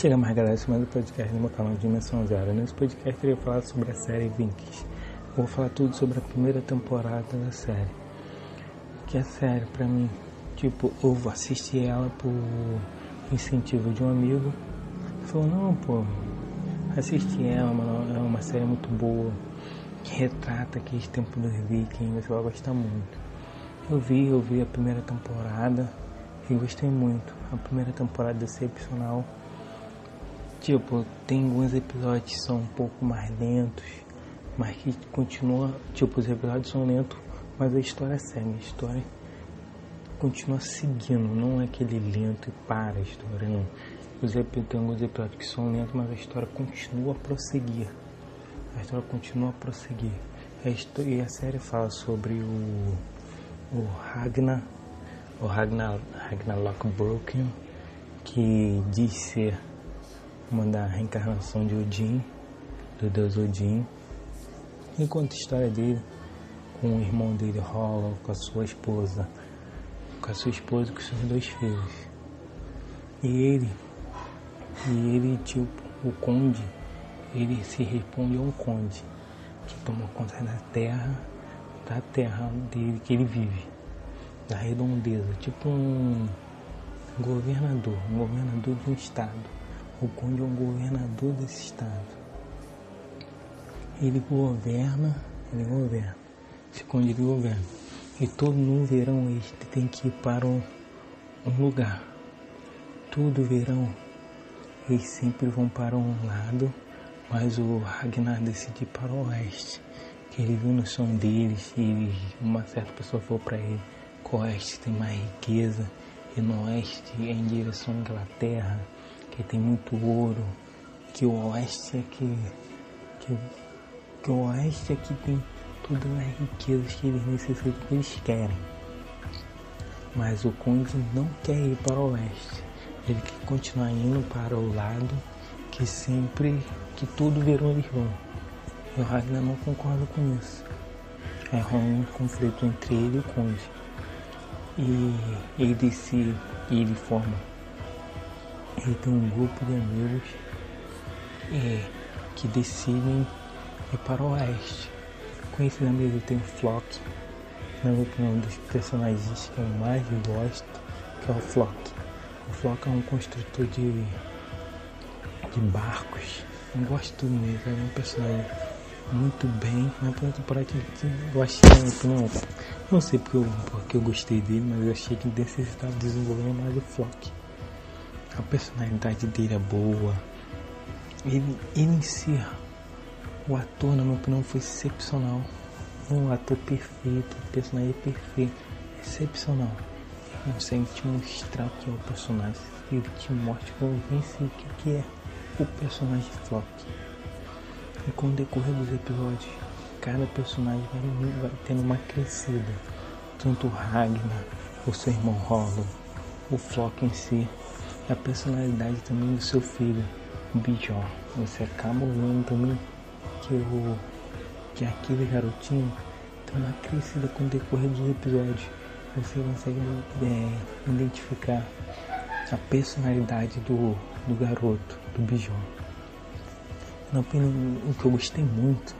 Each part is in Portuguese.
Chega mais galera, esse mais um podcast no meu canal Dimensão Zero. Nesse podcast eu queria falar sobre a série Vinx. Vou falar tudo sobre a primeira temporada da série. Que é série pra mim, tipo, eu assisti ela por incentivo de um amigo. Ele falou, não, pô, assisti ela, mano, é uma série muito boa. Que retrata aqueles tempos dos vikings, você vai gostar muito. Eu vi, eu vi a primeira temporada e gostei muito. A primeira temporada é excepcional. Tipo, tem alguns episódios que são um pouco mais lentos, mas que continua. Tipo, os episódios são lentos, mas a história segue. A história continua seguindo, não é aquele lento e para a história, não. Os tem alguns episódios que são lentos, mas a história continua a prosseguir. A história continua a prosseguir. A história, e a série fala sobre o, o Ragnar, o Ragnar, Ragnar Lockbroken, que diz ser uma da reencarnação de Odin, do deus Odin. E conta a história dele com o irmão dele, Hollow, com a sua esposa, com a sua esposa e com seus dois filhos. E ele, e ele, tipo, o conde, ele se responde a um conde que toma conta da terra, da terra dele que ele vive, da redondeza, tipo um governador, um governador de um estado o conde é um governador desse estado. Ele governa, ele governa. Esse conde ele governa. E todo no verão eles tem que ir para um, um lugar. Todo verão eles sempre vão para um lado, mas o Ragnar decide ir para o oeste. Que ele viu no som deles e uma certa pessoa falou para ele que o oeste tem mais riqueza e no oeste é em direção à Inglaterra que tem muito ouro, que o oeste é que, que, o oeste é que tem todas as riquezas que eles necessitam, que eles querem. Mas o conde não quer ir para o oeste, ele quer continuar indo para o lado que sempre, que tudo virou eles vão. E o Ragnar não concorda com isso. É um conflito entre ele e o conde. E ele se, ele forma tem um grupo de amigos é, que decidem ir para o oeste. Com esses amigos tem o Flock, na minha opinião, um dos personagens que eu mais gosto, que é o Flock. O Flock é um construtor de, de barcos. Eu gosto mesmo, é um personagem muito bem. Na primeira temporada eu achei, não, não sei porque eu, porque eu gostei dele, mas eu achei que necessitava desenvolver mais o Flock a personalidade dele é boa. Ele, ele em si, o ator, na minha opinião, foi excepcional. Um ator perfeito, o personagem perfeito, excepcional. Consegue te mostrar o que é o personagem. Ele te mostra, convence o que, que é o personagem Flock. E com o decorrer dos episódios, cada personagem vai, vai tendo uma crescida. Tanto o Ragnar, o seu irmão Hollow, o Flock em si, a personalidade também do seu filho, Bijó. Você acaba vendo também que, o, que aquele garotinho tem uma crescida com o decorrer dos episódios. Você consegue é, identificar a personalidade do, do garoto, do Bijó. Na opinião, o que eu gostei muito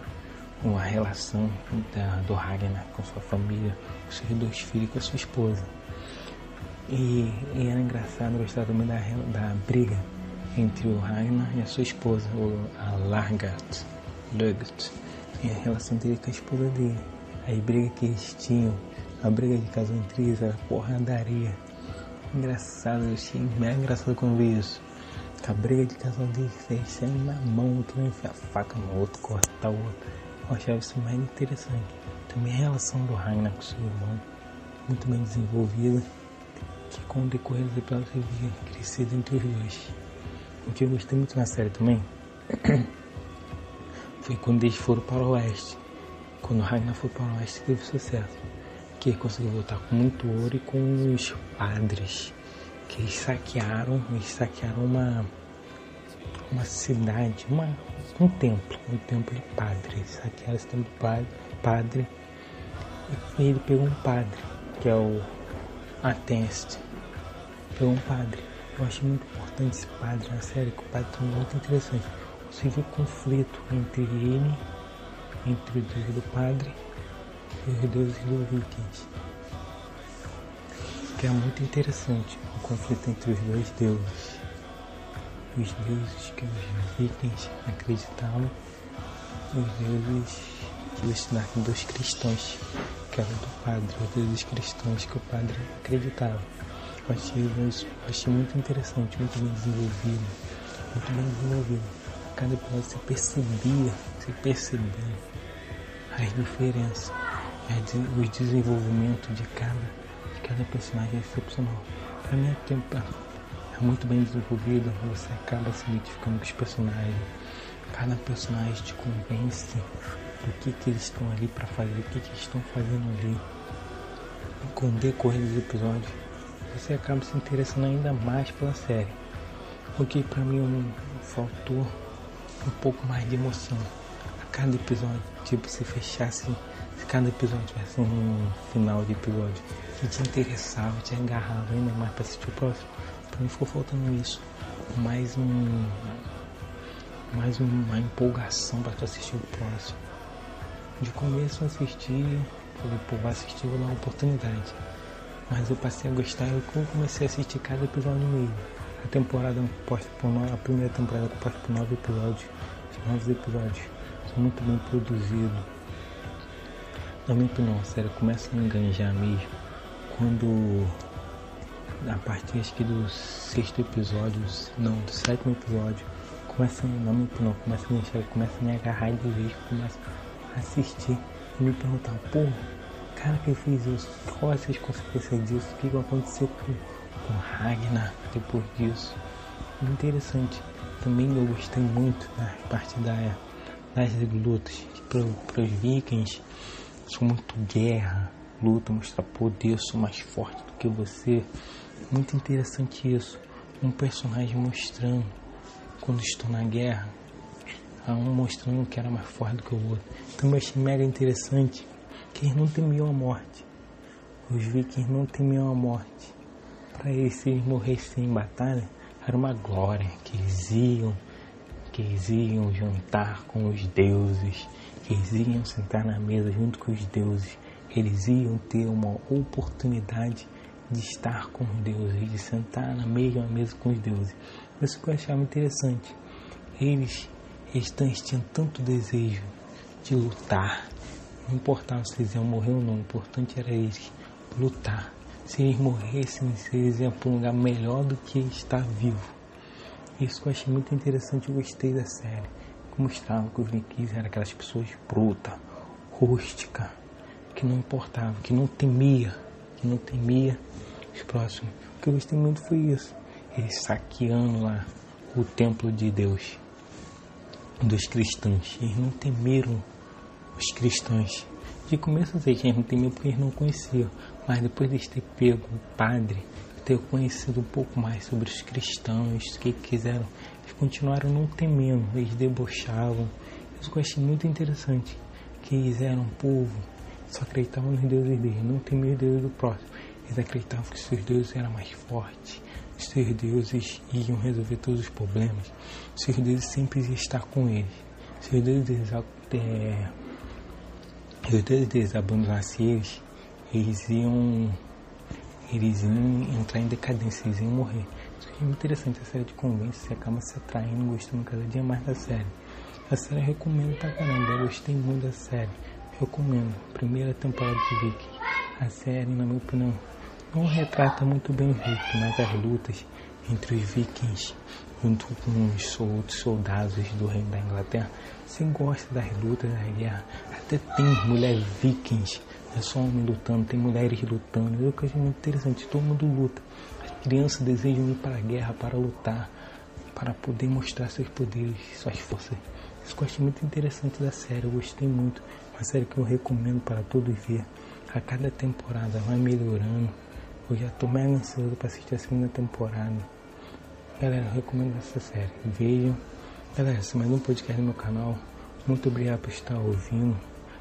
a relação da, do Ragnar com sua família, com seus dois filhos e com a sua esposa. E, e era engraçado gostar também da, da briga entre o Ragnar e a sua esposa, o, a Largat, Lugat, e a relação dele com a esposa dele. Aí briga que eles tinham, a briga de casal entre eles era porradaria. Engraçado, eu achei bem engraçado quando vi isso. A briga de casal deles, eles saem na mão, que vai enfiar a faca no outro, cortar o outro. Eu achava isso mais interessante. Também a relação do Ragnar com seu irmão, muito bem desenvolvida que com o decorrer dos episódios eu via crescido entre os dois. O que eu gostei muito na série também foi quando eles foram para o oeste. Quando Ragnar foi para o oeste teve sucesso. Que ele conseguiu voltar com muito ouro e com os padres. Que eles saquearam, eles saquearam uma, uma cidade, uma, um templo, um templo de padre. Eles saquearam esse templo de padre, padre e ele pegou um padre, que é o Ateste. Pegou um padre. Eu achei muito importante esse padre na série, que o padre é muito interessante. Você vê o conflito entre ele, entre o Deus do padre e os deuses do Vikings. Que é muito interessante o conflito entre os dois deuses. Os deuses que os vikings acreditavam e os deuses que os dos cristãos, que eram do padre, os deuses cristãos que o padre acreditava. Eu achei, eu achei muito interessante, muito bem desenvolvido, muito bem desenvolvido. Cada episódio você percebia, você percebia as diferenças, o desenvolvimento de cada cada personagem é excepcional. Para mim é, tempo, é muito bem desenvolvido, você acaba se identificando com os personagens. Cada personagem te convence do que, que eles estão ali para fazer, o que, que eles estão fazendo ali. Com o decorrer dos episódios, você acaba se interessando ainda mais pela série. O que para mim um, faltou um pouco mais de emoção. A cada episódio, tipo, se fechasse, se cada episódio tivesse um final de episódio que te interessava, te agarrava ainda mais para assistir o próximo. Para mim ficou faltando isso. Mais um. Mais uma empolgação para tu assistir o próximo. De começo eu assisti, falei, pô, vai assistir, vou dar uma oportunidade. Mas eu passei a gostar e eu comecei a assistir cada episódio mesmo. A temporada posta por nove, a primeira temporada posta por nove episódios. Os nove episódios são muito bem produzidos. Na minha opinião, sério, começa a enganjar mesmo quando a partir acho que do sexto episódio, não, do sétimo episódio, começa, não me não, começa a me enxergar, começa a me agarrar de vez, começa assistir e me perguntar, pô, cara que fez isso, quais as consequências disso, o que vai acontecer com, com Ragnar depois disso. Interessante. Também eu gostei muito da parte da, das lutas para os vikings, são muito guerra, luta, mostrar poder, sou mais forte do que você. Muito interessante isso. Um personagem mostrando quando estou na guerra, um mostrando que era mais forte do que o outro. Então eu achei mega interessante que eles não temiam a morte. Os vikings não temiam a morte. Para eles, se eles morressem em batalha, era uma glória que eles iam, que eles iam jantar com os deuses, que eles iam sentar na mesa junto com os deuses eles iam ter uma oportunidade de estar com os deuses, de sentar na mesma mesa com os deuses. Isso que eu achava interessante. Eles, eles tinham tanto desejo de lutar. Não importava se eles iam morrer ou não, o importante era eles lutar. Se eles morressem, se eles iam para um lugar melhor do que estar vivo. Isso eu achei muito interessante, eu gostei da série. Como estavam que os vikings eram aquelas pessoas brutas, rústicas, que não importava, que não temia, que não temia os próximos. O que eu gostei muito foi isso. Eles saqueando lá o templo de Deus, dos cristãos. Eles não temeram os cristãos. De começo eu sei que eles não temiam porque eles não conheciam. Mas depois de ter pego o padre, ter conhecido um pouco mais sobre os cristãos, o que quiseram, eles continuaram não temendo, eles debochavam. Isso eu achei muito interessante. Que eles eram um povo só acreditavam nos deuses deles, não temiam os deuses do próximo. Eles acreditavam que seus deuses eram mais fortes, seus deuses iam resolver todos os problemas, seus deuses sempre iam estar com eles. Seus deuses, é, os deuses deles abandonassem eles, eles iam, eles iam entrar em decadência, eles iam morrer. Isso é muito interessante, a série te convence, você acaba se atraindo, gostando cada dia mais da série. A série eu recomendo pra caramba, eu gostei muito da série recomendo. Primeira temporada de Viking. A série, na minha opinião, não retrata muito bem os vikings, mas as lutas entre os vikings junto com os outros soldados do reino da Inglaterra. Você gosta das lutas, da guerra. Até tem mulheres vikings, não é só homem lutando, tem mulheres lutando. Eu acho muito interessante, todo mundo luta. As crianças desejam ir para a guerra para lutar, para poder mostrar seus poderes, suas forças. Isso eu achei muito interessante da série, eu gostei muito. Uma série que eu recomendo para todos ver. A cada temporada vai melhorando. Eu já estou mega ansioso para assistir a segunda temporada. Galera, eu recomendo essa série. Vejam. Galera, esse é mais um podcast no meu canal. Muito obrigado por estar ouvindo.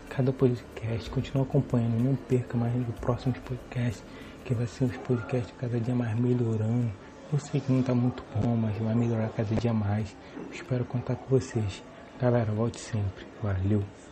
Cada podcast, continue acompanhando. Não perca mais os próximos podcasts, que vai ser os podcasts cada dia mais melhorando, Eu sei que não está muito bom, mas vai melhorar cada dia mais. Espero contar com vocês. Galera, volte sempre. Valeu!